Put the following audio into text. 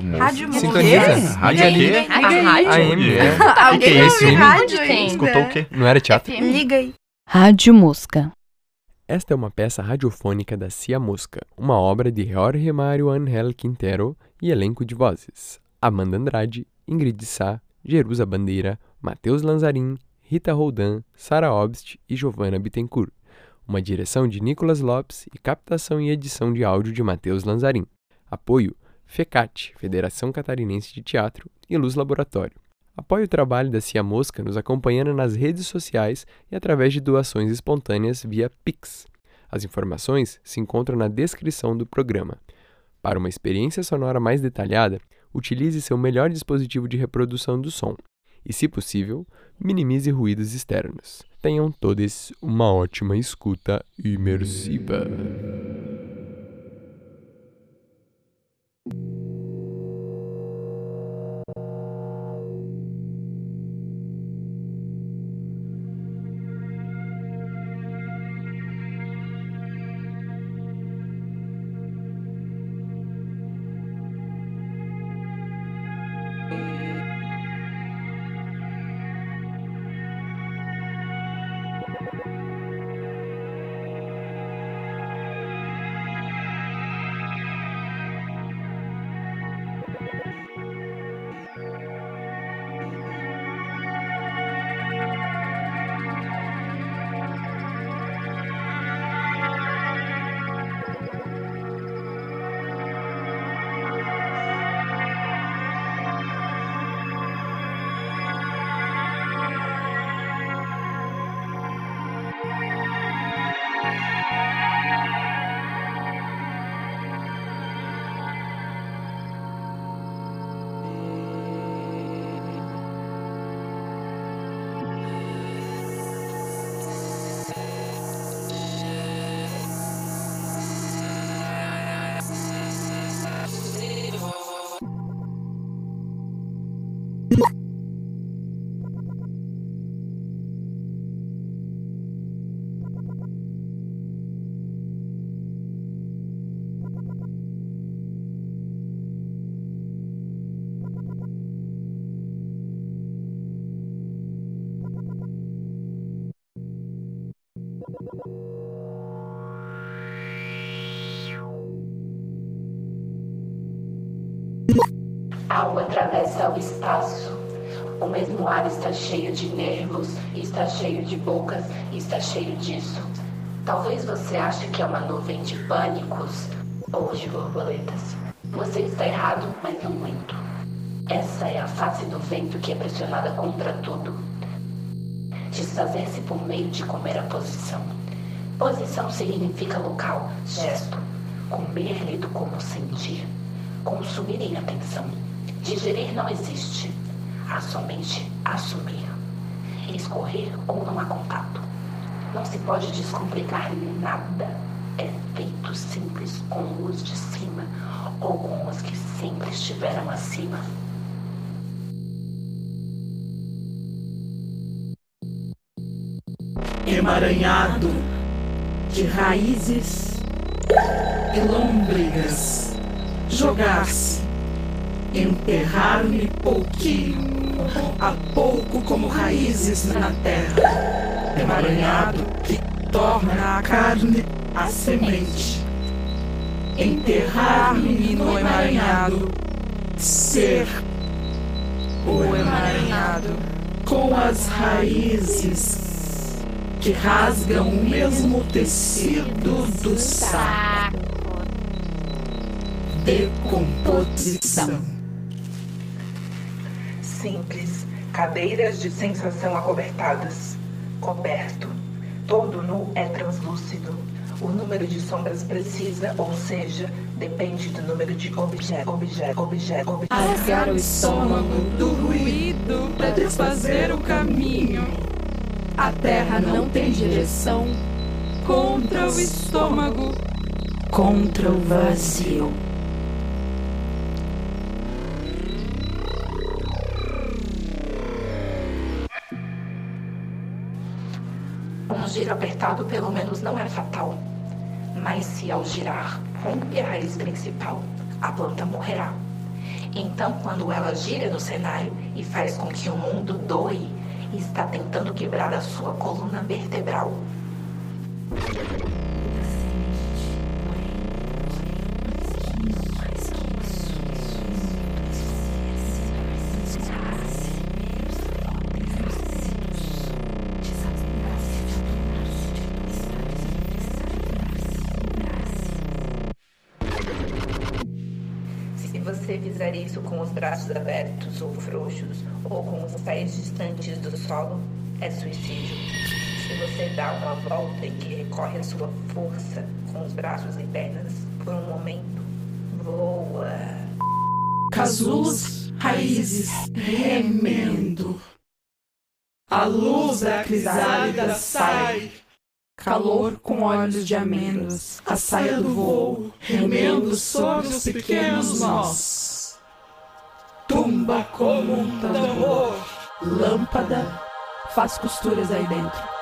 Rádio Música. Rádio. Sintoniza. Rádio Liga rádio. AM, é. Alguém é ouve rádio Onde tem? ainda? Escutou o quê? Não era teatro? Liga aí. Rádio Mosca. Esta é uma peça radiofônica da Cia Mosca, uma obra de Jorge Mário Angel Quintero e elenco de vozes: Amanda Andrade, Ingrid Sá, Jerusa Bandeira, Matheus Lanzarin, Rita Roldan, Sara Obst e Giovanna Bittencourt. Uma direção de Nicolas Lopes e captação e edição de áudio de Matheus Lanzarin. Apoio: FECAT, Federação Catarinense de Teatro e Luz Laboratório. Apoie o trabalho da Cia Mosca nos acompanhando nas redes sociais e através de doações espontâneas via Pix. As informações se encontram na descrição do programa. Para uma experiência sonora mais detalhada, utilize seu melhor dispositivo de reprodução do som e, se possível, minimize ruídos externos. Tenham todos uma ótima escuta imersiva. Yeah. Algo atravessa o espaço. O mesmo ar está cheio de nervos, está cheio de bocas, está cheio disso. Talvez você ache que é uma nuvem de pânicos ou de borboletas. Você está errado, mas não muito. Essa é a face do vento que é pressionada contra tudo. Desfazer-se por meio de comer a posição. Posição significa local, gesto. Comer lido como sentir. Consumir em atenção. Digerir não existe. Há somente assumir. Escorrer ou não há contato. Não se pode descomplicar nada. É feito simples com os de cima ou com os que sempre estiveram acima. emaranhado de raízes e lômbrigas, jogar-se, enterrar-me pouquinho a pouco como raízes na terra, emaranhado que torna a carne a semente, enterrar-me no emaranhado, ser o emaranhado com as raízes que rasgam o mesmo tecido do saco. Decomposição. Simples, cadeiras de sensação acobertadas. Coberto. Todo nu é translúcido. O número de sombras precisa, ou seja, depende do número de objeto, objeto, objeto, objeto. Rasgar o estômago do ruído para desfazer o caminho. A terra não tem direção contra o estômago, contra o vazio. Giro apertado pelo menos não é fatal. Mas se ao girar rompe a raiz principal, a planta morrerá. Então, quando ela gira no cenário e faz com que o mundo doe, está tentando quebrar a sua coluna vertebral. Você fizer isso com os braços abertos ou frouxos, ou com os pés distantes do solo, é suicídio. Se você dá uma volta e que recorre à sua força com os braços e pernas, por um momento, voa. Casulos, raízes, remendo. A luz da crisálida sai. Calor com olhos de amêndoas, a saia do voo, remendo sobre os pequenos nós. Tumba como um tambor, lâmpada, faz costuras aí dentro.